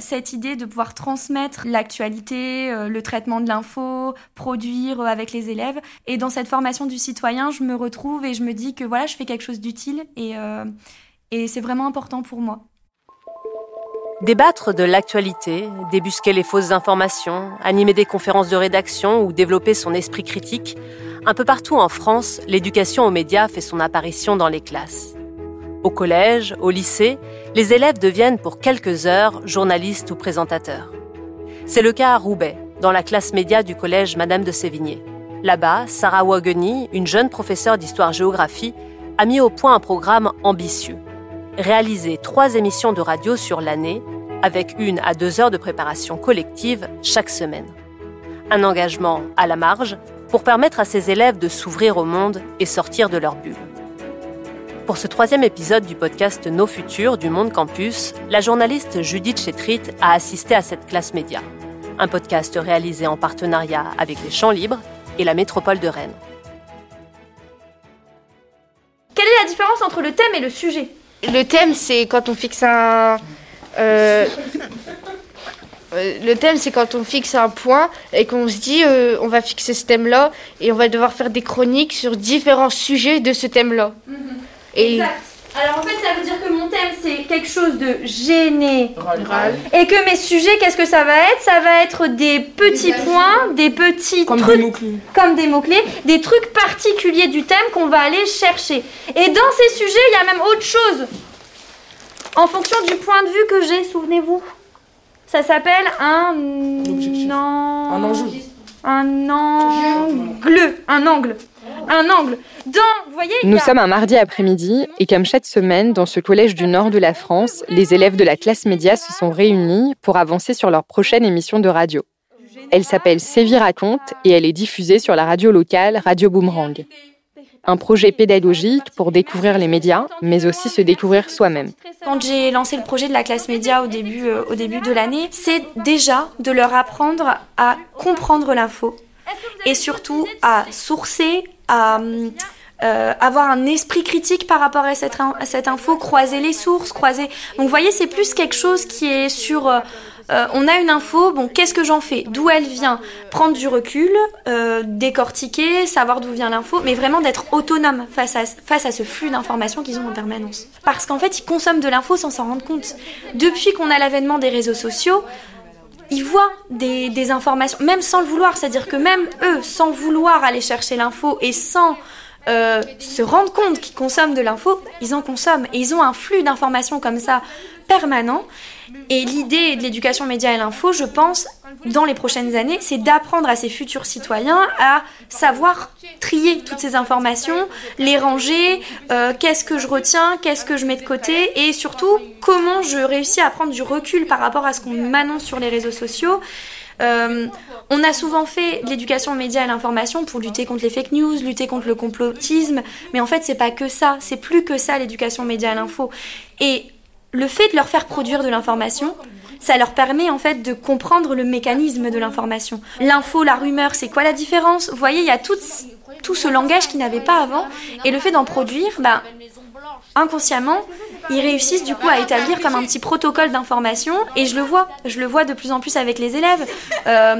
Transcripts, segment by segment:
Cette idée de pouvoir transmettre l'actualité, euh, le traitement de l'info, produire euh, avec les élèves. Et dans cette formation du citoyen, je me retrouve et je me dis que voilà, je fais quelque chose d'utile et, euh, et c'est vraiment important pour moi. Débattre de l'actualité, débusquer les fausses informations, animer des conférences de rédaction ou développer son esprit critique, un peu partout en France, l'éducation aux médias fait son apparition dans les classes. Au collège, au lycée, les élèves deviennent pour quelques heures journalistes ou présentateurs. C'est le cas à Roubaix, dans la classe média du collège Madame de Sévigné. Là-bas, Sarah Wageni, une jeune professeure d'histoire-géographie, a mis au point un programme ambitieux. Réaliser trois émissions de radio sur l'année, avec une à deux heures de préparation collective chaque semaine. Un engagement à la marge pour permettre à ses élèves de s'ouvrir au monde et sortir de leur bulle. Pour ce troisième épisode du podcast Nos Futurs du Monde Campus, la journaliste Judith Chetrit a assisté à cette classe média. Un podcast réalisé en partenariat avec les Champs Libres et la métropole de Rennes. Quelle est la différence entre le thème et le sujet? Le thème, c'est quand on fixe un. euh, le thème, c'est quand on fixe un point et qu'on se dit euh, on va fixer ce thème-là et on va devoir faire des chroniques sur différents sujets de ce thème-là. Et Exact. Alors en fait, ça veut dire que mon thème, c'est quelque chose de général. Général. Et que mes sujets, qu'est-ce que ça va être? Ça va être des petits points, des petits Comme trucs, des mots-clés. comme des mots-clés, des trucs particuliers du thème qu'on va aller chercher. Et dans ces sujets, il y a même autre chose. En fonction du point de vue que j'ai, souvenez-vous. Ça s'appelle un an- Un enjeu. Un angle. Un angle. Un angle. Dans, vous voyez, Nous a- sommes un mardi après-midi et comme chaque semaine, dans ce collège du nord de la France, les élèves de la classe média se sont réunis pour avancer sur leur prochaine émission de radio. Elle s'appelle Séville raconte et elle est diffusée sur la radio locale Radio Boomerang. Un projet pédagogique pour découvrir les médias, mais aussi se découvrir soi-même. Quand j'ai lancé le projet de la classe média au début, euh, au début de l'année, c'est déjà de leur apprendre à comprendre l'info et surtout à sourcer, à euh, avoir un esprit critique par rapport à cette, à cette info, croiser les sources, croiser. Donc vous voyez, c'est plus quelque chose qui est sur. euh, euh, on a une info, bon, qu'est-ce que j'en fais? D'où elle vient? Prendre du recul, euh, décortiquer, savoir d'où vient l'info, mais vraiment d'être autonome face à, face à ce flux d'informations qu'ils ont en permanence. Parce qu'en fait, ils consomment de l'info sans s'en rendre compte. Depuis qu'on a l'avènement des réseaux sociaux, ils voient des, des informations, même sans le vouloir, c'est-à-dire que même eux, sans vouloir aller chercher l'info et sans euh, se rendre compte qu'ils consomment de l'info, ils en consomment. Et ils ont un flux d'informations comme ça permanent. Et l'idée de l'éducation média et l'info, je pense, dans les prochaines années, c'est d'apprendre à ces futurs citoyens à savoir trier toutes ces informations, les ranger, euh, qu'est-ce que je retiens, qu'est-ce que je mets de côté, et surtout comment je réussis à prendre du recul par rapport à ce qu'on m'annonce sur les réseaux sociaux. Euh, on a souvent fait de l'éducation aux médias et à l'information pour lutter contre les fake news, lutter contre le complotisme, mais en fait c'est pas que ça, c'est plus que ça l'éducation aux médias et à l'info. Et le fait de leur faire produire de l'information, ça leur permet en fait de comprendre le mécanisme de l'information. L'info, la rumeur, c'est quoi la différence? Vous voyez, il y a tout, tout ce langage qu'ils n'avaient pas avant, et le fait d'en produire, ben, inconsciemment, ils réussissent du coup à établir comme un petit protocole d'information, et je le vois, je le vois de plus en plus avec les élèves. Euh,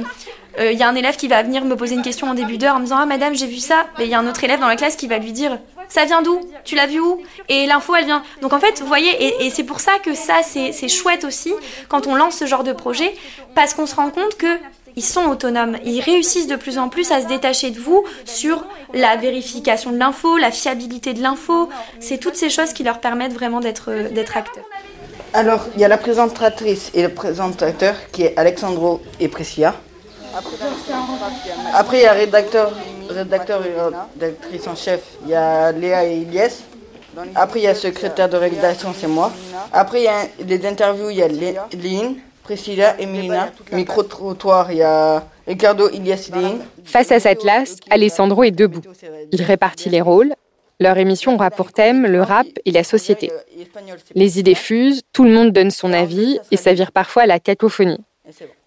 euh, Il y a un élève qui va venir me poser une question en début d'heure en me disant Ah madame, j'ai vu ça. Et il y a un autre élève dans la classe qui va lui dire Ça vient d'où? Tu l'as vu où Et l'info, elle vient. Donc en fait, vous voyez, et, et c'est pour ça que ça, c'est chouette aussi quand on lance ce genre de projet, parce qu'on se rend compte que. Ils sont autonomes, ils réussissent de plus en plus à se détacher de vous sur la vérification de l'info, la fiabilité de l'info. C'est toutes ces choses qui leur permettent vraiment d'être acteurs. Alors, il y a la présentatrice et le présentateur qui est Alexandro et Priscilla. Après, il y a rédacteur, rédacteur et rédactrice en chef. Il y a Léa et Ilyes. Après, il y a secrétaire de rédaction, c'est moi. Après, il y a les interviews, il y a Lynn, Priscilla et Milena. Micro-trottoir, il y a Ricardo, Ilyes et Lynn. Face à sa classe, Alessandro est debout. Il répartit les rôles. Leur émission aura pour thème le rap et la société. Les idées fusent, tout le monde donne son avis et ça vire parfois à la cacophonie.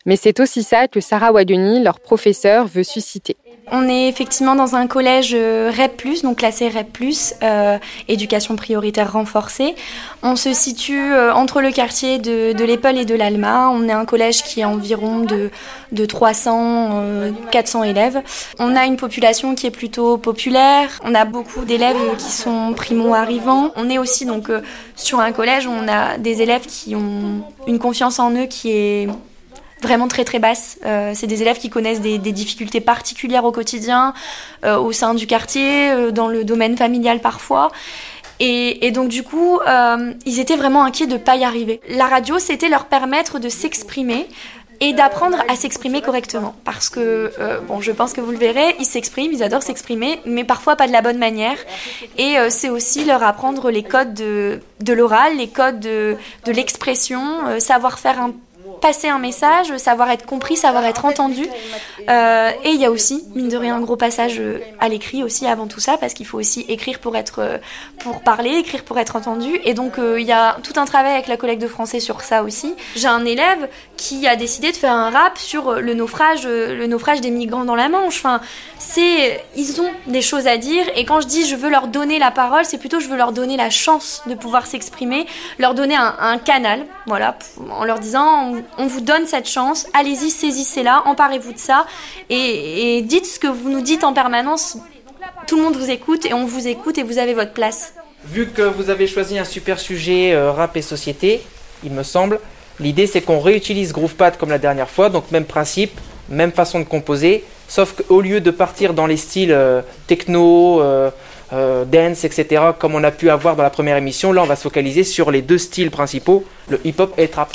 Mais c'est aussi ça que Sarah Wageni, leur professeure, veut susciter. On est effectivement dans un collège REP+, donc classé REP+, euh, éducation prioritaire renforcée. On se situe euh, entre le quartier de, de et de l'Alma. On est un collège qui a environ de, de 300, 400 élèves. On a une population qui est plutôt populaire. On a beaucoup d'élèves qui sont primo-arrivants. On est aussi donc sur un collège où on a des élèves qui ont une confiance en eux qui est vraiment très très basse. Euh, c'est des élèves qui connaissent des, difficultés particulières au quotidien, euh, au sein du quartier, euh, dans le domaine familial parfois. Et, donc du coup, ils étaient vraiment inquiets de ne pas y arriver. La radio, c'était leur permettre de s'exprimer et d'apprendre à s'exprimer correctement. Parce que, bon, je pense que vous le verrez, ils s'expriment, ils adorent s'exprimer, mais parfois pas de la bonne manière. Et c'est aussi leur apprendre les codes de, de l'oral, les codes de, de l'expression, savoir faire un passer un message, savoir être compris, savoir être entendu. Euh, et il y a aussi, mine de rien, un gros passage euh, à l'écrit aussi avant tout ça, parce qu'il faut aussi écrire pour être, euh, pour parler, écrire pour être entendu. Et donc il y a tout un travail avec la collègue de français sur ça aussi. J'ai un élève qui a décidé de faire un rap sur le naufrage, le naufrage des migrants dans la Manche. Enfin, c'est, ils ont des choses à dire. Et quand je dis je veux leur donner la parole, c'est plutôt je veux leur donner la chance de pouvoir s'exprimer, leur donner un, un canal, voilà, en leur disant on vous donne cette chance, allez-y, saisissez-la, emparez-vous de ça et, dites ce que vous nous dites en permanence. Tout le monde vous écoute et on vous écoute et vous avez votre place. Vu que vous avez choisi un super sujet euh, rap et société, il me semble, l'idée c'est qu'on réutilise Groovepad comme la dernière fois, donc même principe, même façon de composer, sauf qu'au lieu de partir dans les styles euh, techno, euh, dance, etc., comme on a pu avoir dans la première émission, là on va se focaliser sur les deux styles principaux, le hip-hop et le trap.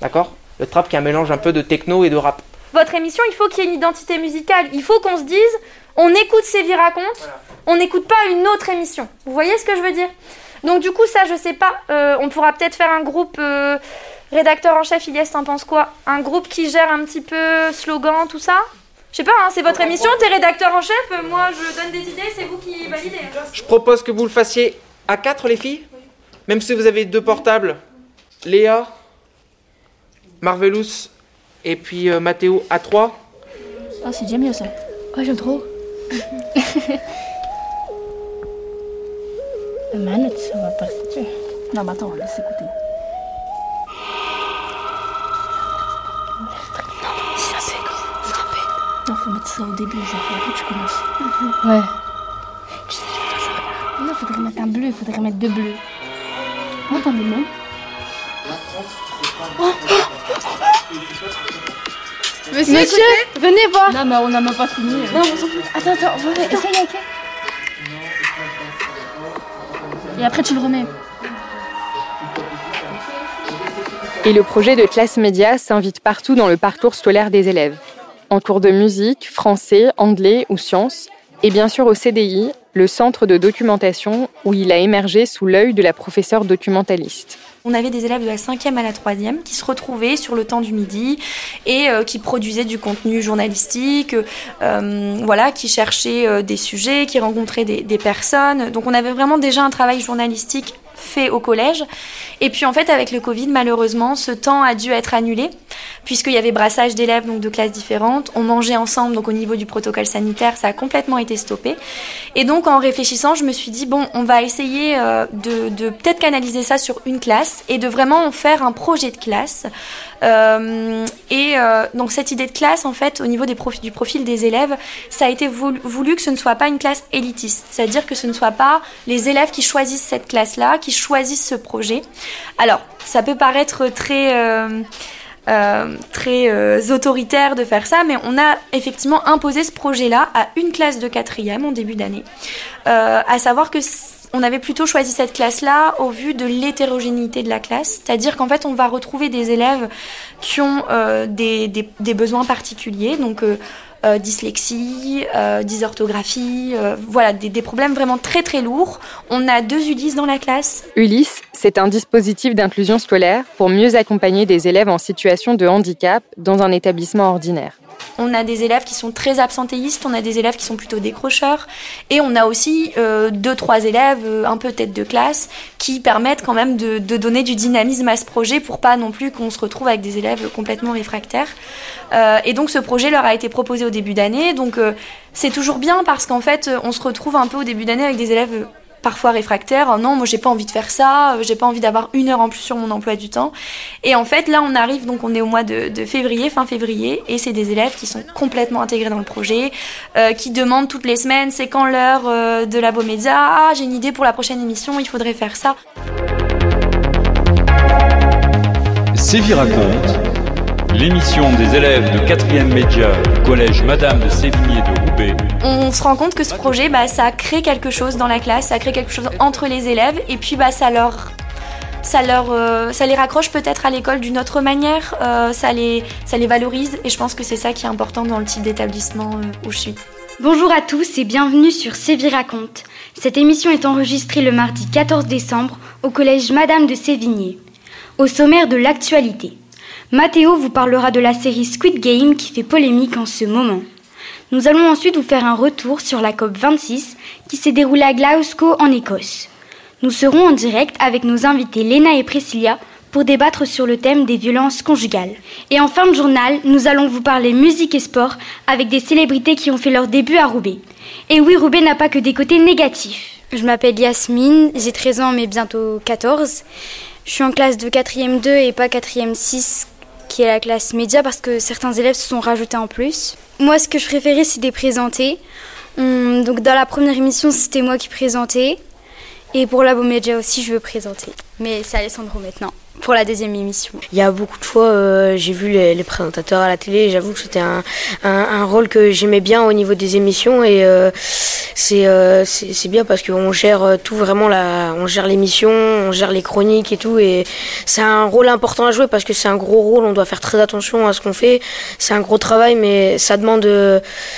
D'accord? Le trap qui est un mélange un peu de techno et de rap. Votre émission, il faut qu'il y ait une identité musicale. Il faut qu'on se dise, on écoute Séville raconte, on n'écoute pas une autre émission. Vous voyez ce que je veux dire? Donc du coup, ça, je sais pas. Euh, on pourra peut-être faire un groupe euh, rédacteur en chef. Ilias, t'en penses quoi? Un groupe qui gère un petit peu slogan, tout ça? Je sais pas, hein, c'est votre émission, t'es rédacteur en chef, euh, moi je donne des idées, c'est vous qui validez. Je propose que vous le fassiez à quatre les filles, même si vous avez deux portables. Léa, Marvelous et puis euh, Mathéo à 3. Ah, c'est déjà mieux ça. Ouais, j'aime trop. manette, ça va pas Non, mais attends, laisse écouter. Ça c'est grand. Non, faut mettre ça au début, genre après tu commences. Ouais. Tu sais, je vais faire ça. Non, faudrait mettre un bleu, il faudrait mettre deux bleus. Attends, le nom. Monsieur, Monsieur venez voir. Non, mais on n'a même pas fini. Non, on s'en fout. Attends, attends, venez, essaye, ok Et après, tu le remets. Et le projet de classe média s'invite partout dans le parcours scolaire des élèves. En cours de musique, français, anglais ou sciences, et bien sûr au CDI, le centre de documentation où il a émergé sous l'œil de la professeure documentaliste. On avait des élèves de la 5e à la 3e qui se retrouvaient sur le temps du midi et euh, qui produisaient du contenu journalistique, euh, voilà, qui cherchaient euh, des sujets, qui rencontraient des, des personnes. Donc on avait vraiment déjà un travail journalistique fait au collège. Et puis en fait, avec le Covid, malheureusement, ce temps a dû être annulé, puisqu'il y avait brassage d'élèves donc de classes différentes. On mangeait ensemble, donc au niveau du protocole sanitaire, ça a complètement été stoppé. Et donc en réfléchissant, je me suis dit, bon, on va essayer euh, de, peut-être canaliser ça sur une classe et de vraiment en faire un projet de classe. Euh, et euh, donc cette idée de classe, en fait, au niveau des du profil des élèves, ça a été voulu, que ce ne soit pas une classe élitiste, c'est-à-dire que ce ne soit pas les élèves qui choisissent cette classe-là, qui choisissent ce projet. Alors, ça peut paraître très... Euh, euh, euh, autoritaire de faire ça, mais on a effectivement imposé ce projet-là à une classe de quatrième en début d'année. Euh, à savoir que on avait plutôt choisi cette classe-là au vu de l'hétérogénéité de la classe, c'est-à-dire qu'en fait on va retrouver des élèves qui ont des, besoins particuliers, donc euh, dyslexie, euh, dysorthographie, euh, voilà, des, des, problèmes vraiment très très lourds. On a deux Ulysse dans la classe. Ulysse, c'est un dispositif d'inclusion scolaire pour mieux accompagner des élèves en situation de handicap dans un établissement ordinaire. On a des élèves qui sont très absentéistes, on a des élèves qui sont plutôt décrocheurs, et on a aussi euh, deux, trois élèves euh, un peu tête de classe qui permettent quand même de, donner du dynamisme à ce projet pour pas non plus qu'on se retrouve avec des élèves complètement réfractaires. Euh, et donc ce projet leur a été proposé au début d'année, donc euh, c'est toujours bien parce qu'en fait on se retrouve un peu au début d'année avec des élèves parfois réfractaires. Oh non, moi j'ai pas envie de faire ça, j'ai pas envie d'avoir une heure en plus sur mon emploi du temps. Et en fait, là on arrive, donc on est au mois de, février, fin février, et c'est des élèves qui sont complètement intégrés dans le projet, euh, qui demandent toutes les semaines, c'est quand l'heure euh, de la Média Ah, j'ai une idée pour la prochaine émission, il faudrait faire ça. Raconte l'émission des élèves de 4e média du collège Madame de Sévigné de Roubaix. On se rend compte que ce projet, bah, ça crée quelque chose dans la classe, ça crée quelque chose entre les élèves, et puis bah, ça leur ça, leur, euh, ça les raccroche peut-être à l'école d'une autre manière, euh, ça, les, ça les valorise et je pense que c'est ça qui est important dans le type d'établissement euh, où je suis. Bonjour à tous et bienvenue sur Séville raconte. Cette émission est enregistrée le mardi 14 décembre au collège Madame de Sévigné. Au sommaire de l'actualité, Mathéo vous parlera de la série Squid Game qui fait polémique en ce moment. Nous allons ensuite vous faire un retour sur la COP 26 qui s'est déroulée à Glasgow en Écosse. Nous serons en direct avec nos invités Léna et Priscilla pour débattre sur le thème des violences conjugales. Et en fin de journal, nous allons vous parler musique et sport avec des célébrités qui ont fait leur début à Roubaix. Et oui, Roubaix n'a pas que des côtés négatifs. Je m'appelle Yasmine, j'ai 13 ans mais bientôt 14. Je suis en classe de 4e 2 et pas 4e 6 qui est la classe média parce que certains élèves se sont rajoutés en plus. Moi, ce que je préférais, c'est des présentés. Hum, donc dans la première émission, c'était moi qui présentais. Et pour la Média aussi, je veux présenter. Mais c'est Alessandro maintenant pour la deuxième émission. Il y a beaucoup de fois, euh, j'ai vu les, les, présentateurs à la télé. J'avoue que c'était un, un, rôle que j'aimais bien au niveau des émissions et euh, c'est euh, c'est bien parce qu'on gère tout vraiment la, on gère l'émission, on gère les chroniques et tout et c'est un rôle important à jouer parce que c'est un gros rôle. On doit faire très attention à ce qu'on fait. C'est un gros travail, mais ça demande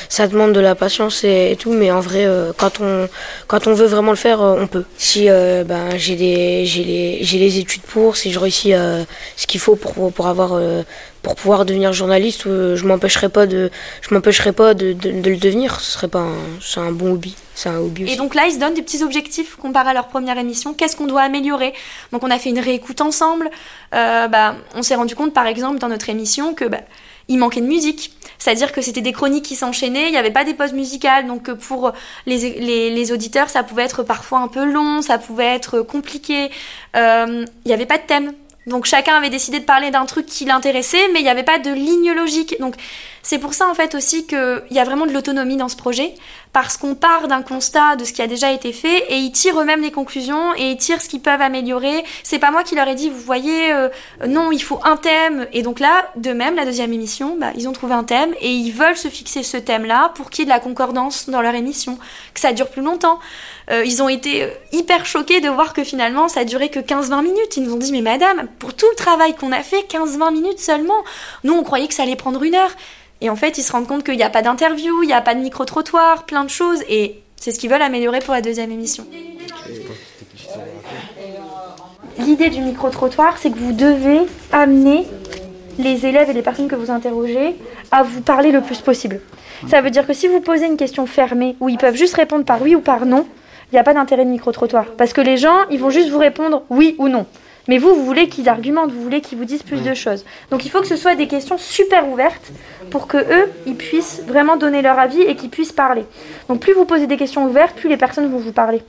ça demande de la patience et, tout. Mais en vrai, euh, quand on quand on veut vraiment le faire, on peut. Si ben j'ai les j'ai les études pour, si je réussis euh, ce qu'il faut pour, pour avoir euh, pour pouvoir devenir journaliste euh, je m'empêcherai pas de je m'empêcherai pas de, de, de, le devenir ce serait pas c'est un bon hobby c'est un hobby aussi. et donc là ils se donnent des petits objectifs comparés à leur première émission qu'est-ce qu'on doit améliorer? Donc on a fait une réécoute ensemble euh, bah, on s'est rendu compte par exemple dans notre émission que bah, il manquait de musique. C'est-à-dire que c'était des chroniques qui s'enchaînaient, il n'y avait pas des pauses musicales, donc pour les, les, les, auditeurs, ça pouvait être parfois un peu long, ça pouvait être compliqué. Euh, il n'y avait pas de thème. Donc chacun avait décidé de parler d'un truc qui l'intéressait, mais il n'y avait pas de ligne logique. Donc c'est pour ça en fait aussi qu'il y a vraiment de l'autonomie dans ce projet, parce qu'on part d'un constat de ce qui a déjà été fait et ils tirent eux-mêmes les conclusions et ils tirent ce qu'ils peuvent améliorer. C'est pas moi qui leur ai dit, vous voyez, euh, non, il faut un thème. Et donc là, de même, la deuxième émission, bah, ils ont trouvé un thème et ils veulent se fixer ce thème-là pour qu'il y ait de la concordance dans leur émission, que ça dure plus longtemps. Euh, ils ont été hyper choqués de voir que finalement ça duré que 15-20 minutes. Ils nous ont dit, mais madame, pour tout le travail qu'on a fait, 15-20 minutes seulement. Nous, on croyait que ça allait prendre une heure. Et en fait, ils se rendent compte qu'il n'y a pas d'interview, il n'y a pas de micro-trottoir, plein de choses. Et c'est ce qu'ils veulent améliorer pour la deuxième émission. L'idée du micro-trottoir, c'est que vous devez amener les élèves et les personnes que vous interrogez à vous parler le plus possible. Ça veut dire que si vous posez une question fermée où ils peuvent juste répondre par oui ou par non, il n'y a pas d'intérêt de micro-trottoir. Parce que les gens, ils vont juste vous répondre oui ou non. Mais vous, vous voulez qu'ils argumentent, vous voulez qu'ils vous disent plus de choses. Donc il faut que ce soit des questions super ouvertes pour que eux, ils puissent vraiment donner leur avis et qu'ils puissent parler. Donc plus vous posez des questions ouvertes, plus les personnes vont vous parler.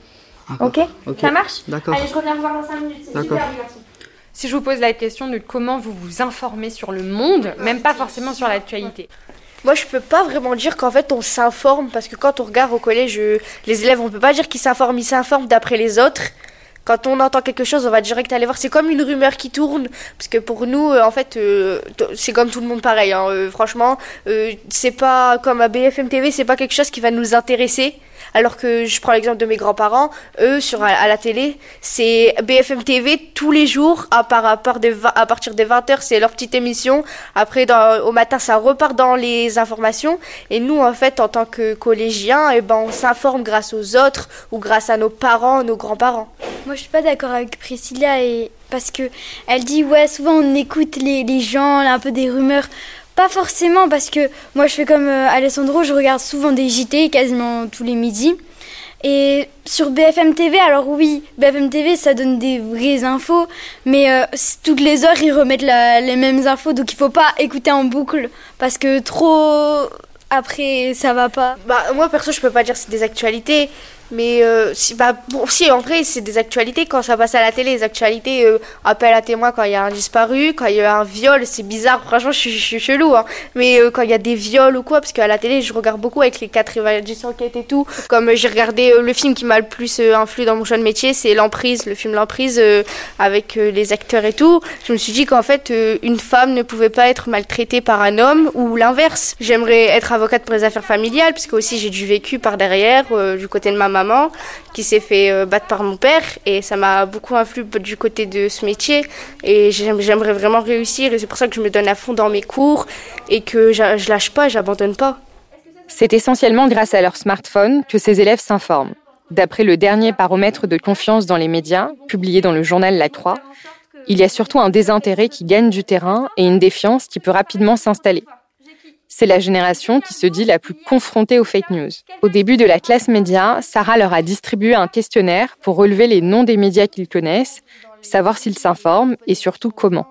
Ok, okay. Ça marche? D'accord. Allez, je reviens vous voir dans 5 minutes. C'est super, garçon. Si je vous pose la question de comment vous vous informez sur le monde, même pas forcément sur l'actualité. Moi, je peux pas vraiment dire qu'en fait on s'informe parce que quand on regarde au collège, les élèves, on peut pas dire qu'ils s'informent, ils s'informent d'après les autres. Quand on entend quelque chose, on va direct aller voir. C'est comme une rumeur qui tourne, parce que pour nous, euh, en fait, euh, c'est comme tout le monde pareil. Hein. Euh, franchement, euh, c'est pas comme à BFM TV, c'est pas quelque chose qui va nous intéresser. Alors que je prends l'exemple de mes grands-parents, eux sur à, la télé, c'est BFM TV tous les jours à, part, à, partir des 20h, c'est leur petite émission. Après au matin, ça repart dans les informations et nous en fait en tant que collégiens, eh ben on s'informe grâce aux autres ou grâce à nos parents, nos grands-parents. Moi, je suis pas d'accord avec Priscilla et parce que elle dit ouais, souvent on écoute les, les gens, un peu des rumeurs Pas forcément parce que moi je fais comme euh, Alessandro, je regarde souvent des JT quasiment tous les midis. Et sur BFM TV, alors oui, BFM TV ça donne des vraies infos, mais euh, toutes les heures ils remettent les mêmes infos, donc il faut pas écouter en boucle parce que trop après ça va pas. Bah moi perso je peux pas dire c'est des actualités, mais euh, si, bah, bon, en vrai, c'est des actualités quand ça passe à la télé. Les actualités, euh, appel à témoin quand il y a un disparu, quand il y a un viol, c'est bizarre. Franchement, je suis chelou. Hein. Mais euh, quand il y a des viols ou quoi, parce qu'à la télé, je regarde beaucoup avec les quatre évaluations enquêtes et tout. Comme j'ai regardé le film qui m'a le plus influé dans mon choix de métier, c'est L'Emprise, le film L'Emprise, avec les acteurs et tout. Je me suis dit qu'en fait, une femme ne pouvait pas être maltraitée par un homme ou l'inverse. J'aimerais être avocate pour les affaires familiales, puisque aussi j'ai du vécu par derrière, du côté de ma maman qui s'est fait euh, battre par mon père et ça m'a beaucoup influé du côté de ce métier et j'aimerais vraiment réussir et c'est pour ça que je me donne à fond dans mes cours et que je lâche pas, j'abandonne pas. C'est essentiellement grâce à leur smartphone que ces élèves s'informent. D'après le dernier baromètre de confiance dans les médias, publié dans le journal La Croix, il y a surtout un désintérêt qui gagne du terrain et une défiance qui peut rapidement s'installer. C'est la génération qui se dit la plus confrontée aux fake news. Au début de la classe média, Sarah leur a distribué un questionnaire pour relever les noms des médias qu'ils connaissent, savoir s'ils s'informent et surtout comment.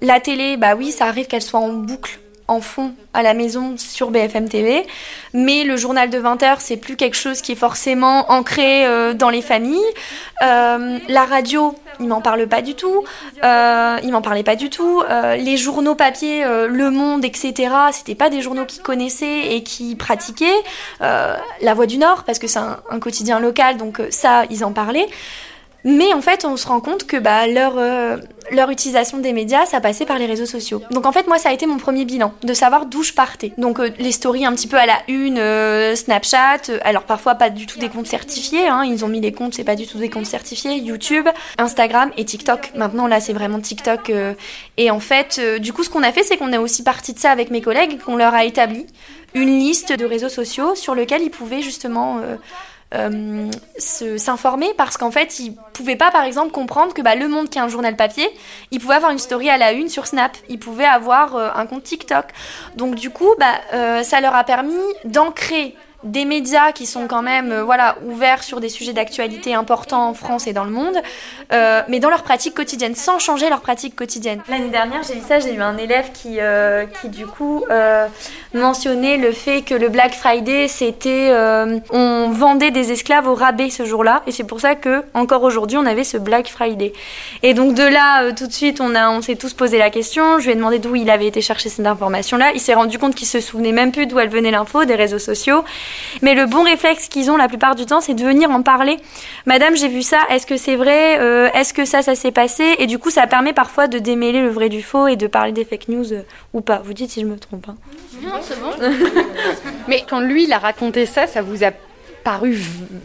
La télé, bah oui, ça arrive qu'elle soit en boucle en fond à la maison sur BFM TV. Mais le journal de 20h, c'est plus quelque chose qui est forcément ancré euh, dans les familles. Euh, la radio, il m'en parle pas du tout. Euh, il m'en parlait pas du tout. Les journaux papier, Le Monde, etc., c'était pas des journaux qu'ils connaissaient et qui pratiquaient. la Voix du Nord, parce que c'est un, un, quotidien local, donc ça, ils en parlaient. Mais en fait, on se rend compte que bah, leur, euh, leur utilisation des médias, ça passait par les réseaux sociaux. Donc en fait, moi, ça a été mon premier bilan, de savoir d'où je partais. Donc euh, les stories un petit peu à la une, euh, Snapchat, alors parfois pas du tout des comptes certifiés, hein, ils ont mis les comptes, c'est pas du tout des comptes certifiés, YouTube, Instagram et TikTok. Maintenant, là, c'est vraiment TikTok. et en fait, du coup, ce qu'on a fait, c'est qu'on est aussi parti de ça avec mes collègues, qu'on leur a établi une liste de réseaux sociaux sur lesquels ils pouvaient justement euh, s'informer parce qu'en fait, ils pouvaient pas, par exemple, comprendre que bah, Le Monde, qui est un journal papier, il pouvait avoir une story à la une sur Snap, il pouvait avoir euh, un compte TikTok. Donc du coup, bah, euh, ça leur a permis d'ancrer des médias qui sont quand même euh, voilà ouverts sur des sujets d'actualité importants en France et dans le monde, euh, mais dans leur pratique quotidienne, sans changer leur pratique quotidienne. L'année dernière, j'ai vu ça, j'ai eu un élève qui, euh, qui du coup mentionnait le fait que le Black Friday, c'était on vendait des esclaves au rabais ce jour-là, et c'est pour ça que encore aujourd'hui, on avait ce Black Friday. Et donc de là, tout de suite, on a on s'est tous posé la question. Je lui ai demandé d'où il avait été chercher cette information-là. Il s'est rendu compte qu'il se souvenait même plus d'où elle venait l'info, des réseaux sociaux. Mais le bon réflexe qu'ils ont la plupart du temps, c'est de venir en parler. Madame, j'ai vu ça, est-ce que c'est vrai euh, Est-ce que ça, ça s'est passé? Et du coup, ça permet parfois de démêler le vrai du faux et de parler des fake news euh, ou pas. Vous dites si je me trompe. Hein. Non, c'est bon. Mais quand lui, il a raconté ça, ça vous a paru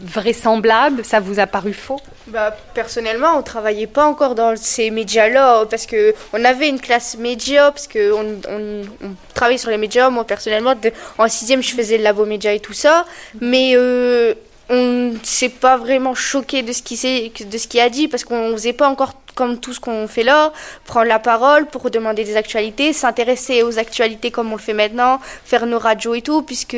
vraisemblable? Ça vous a paru faux? Bah, Personnellement, on travaillait pas encore dans ces médias-là parce que on avait une classe média parce que on, on, travaillait sur les médias. Moi, personnellement, en sixième, je faisais le labo média et tout ça, mais euh, on ne s'est pas vraiment choqué de ce qu'il de ce qu'il a dit parce qu'on faisait pas encore comme tout ce qu'on fait là, prendre la parole pour demander des actualités, s'intéresser aux actualités comme on le fait maintenant, faire nos radios et tout, puisque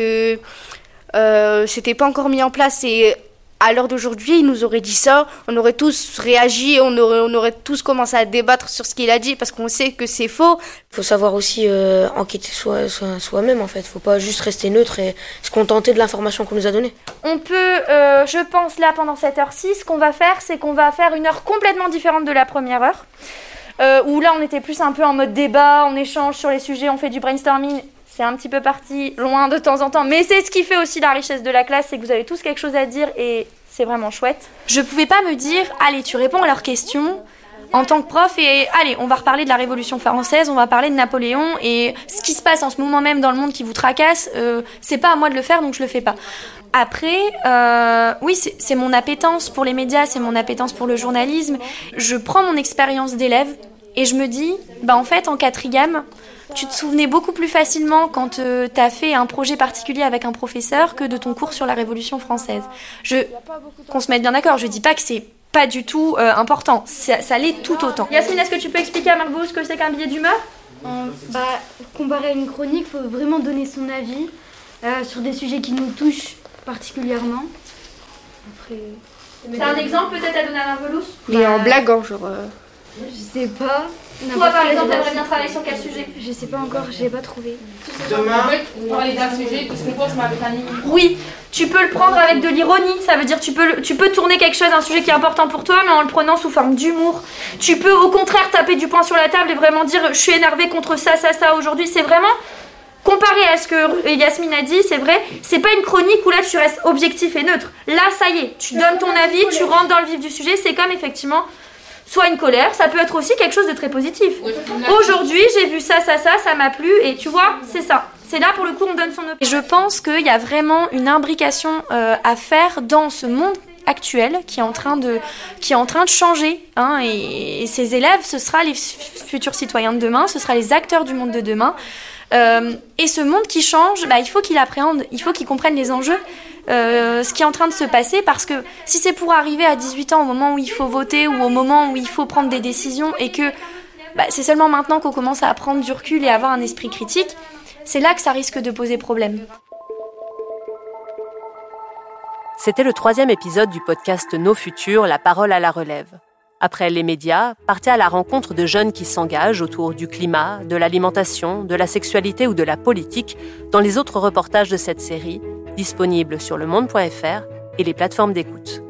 euh, c'était pas encore mis en place et à l'heure d'aujourd'hui, il nous aurait dit ça, on aurait tous réagi, on aurait, on aurait tous commencé à débattre sur ce qu'il a dit parce qu'on sait que c'est faux. Il faut savoir aussi euh, enquêter soi, soi-même en fait. Il faut pas juste rester neutre et se contenter de l'information qu'on nous a donnée. On peut, euh, je pense là pendant cette heure-ci, ce qu'on va faire, c'est qu'on va faire une heure complètement différente de la première heure. Euh, où là on était plus un peu en mode débat, on échange sur les sujets, on fait du brainstorming c'est un petit peu parti loin de temps en temps, mais c'est ce qui fait aussi la richesse de la classe, c'est que vous avez tous quelque chose à dire et c'est vraiment chouette. Je pouvais pas me dire, allez, tu réponds à leurs questions en tant que prof et allez, on va reparler de la Révolution française, on va parler de Napoléon et ce qui se passe en ce moment même dans le monde qui vous tracasse, euh, c'est pas à moi de le faire donc je le fais pas. Après, euh, oui, c'est mon appétence pour les médias, c'est mon appétence pour le journalisme. Je prends mon expérience d'élève et je me dis, bah en fait, en quatrième, tu te souvenais beaucoup plus facilement quand euh, tu as fait un projet particulier avec un professeur que de ton cours sur la Révolution française. Je, qu'on se mette bien d'accord, je dis pas que c'est pas du tout euh, important, ça, l'est tout autant. Yasmine, est-ce que tu peux expliquer à Margot ce que c'est qu'un billet d'humeur? Bah, comparé à une chronique, il faut vraiment donner son avis euh, sur des sujets qui nous touchent particulièrement. Après... T'as un exemple peut-être à donner à l'Invelous Mais en blaguant, genre. Je sais pas. Toi par exemple, t'aimerais bien travailler sur quel sujet? Je sais pas encore, j'ai pas trouvé. Demain, on parler d'un sujet qui se comporte avec un Oui, tu peux le prendre avec de l'ironie. Ça veut dire tu peux, tu peux tourner quelque chose, un sujet qui est important pour toi, mais en le prenant sous forme d'humour. Tu peux au contraire taper du poing sur la table et vraiment dire je suis énervé contre ça, ça, ça aujourd'hui. C'est vraiment comparé à ce que Yasmine a dit, c'est vrai, c'est pas une chronique où là tu restes objectif et neutre. Là, ça y est, tu donnes ton avis, tu rentres dans le vif du sujet. C'est comme effectivement soit une colère, ça peut être aussi quelque chose de très positif. Aujourd'hui, j'ai vu ça, ça, ça, ça m'a plu, et tu vois, c'est ça. C'est là pour le coup, on donne son opinion. Je pense qu'il y a vraiment une imbrication euh, à faire dans ce monde actuel qui est en train de, qui est en train de changer. Hein, et, ces élèves, ce sera les futurs citoyens de demain, ce sera les acteurs du monde de demain. Euh, et ce monde qui change, bah, il faut qu'il appréhende, il faut qu'il comprenne les enjeux. Euh, ce qui est en train de se passer parce que si c'est pour arriver à 18 ans au moment où il faut voter ou au moment où il faut prendre des décisions et que bah, c'est seulement maintenant qu'on commence à prendre du recul et avoir un esprit critique, c'est là que ça risque de poser problème. C'était le troisième épisode du podcast Nos Futurs, la parole à la relève. Après les médias, partez à la rencontre de jeunes qui s'engagent autour du climat, de l'alimentation, de la sexualité ou de la politique dans les autres reportages de cette série disponible sur le monde.fr et les plateformes d'écoute.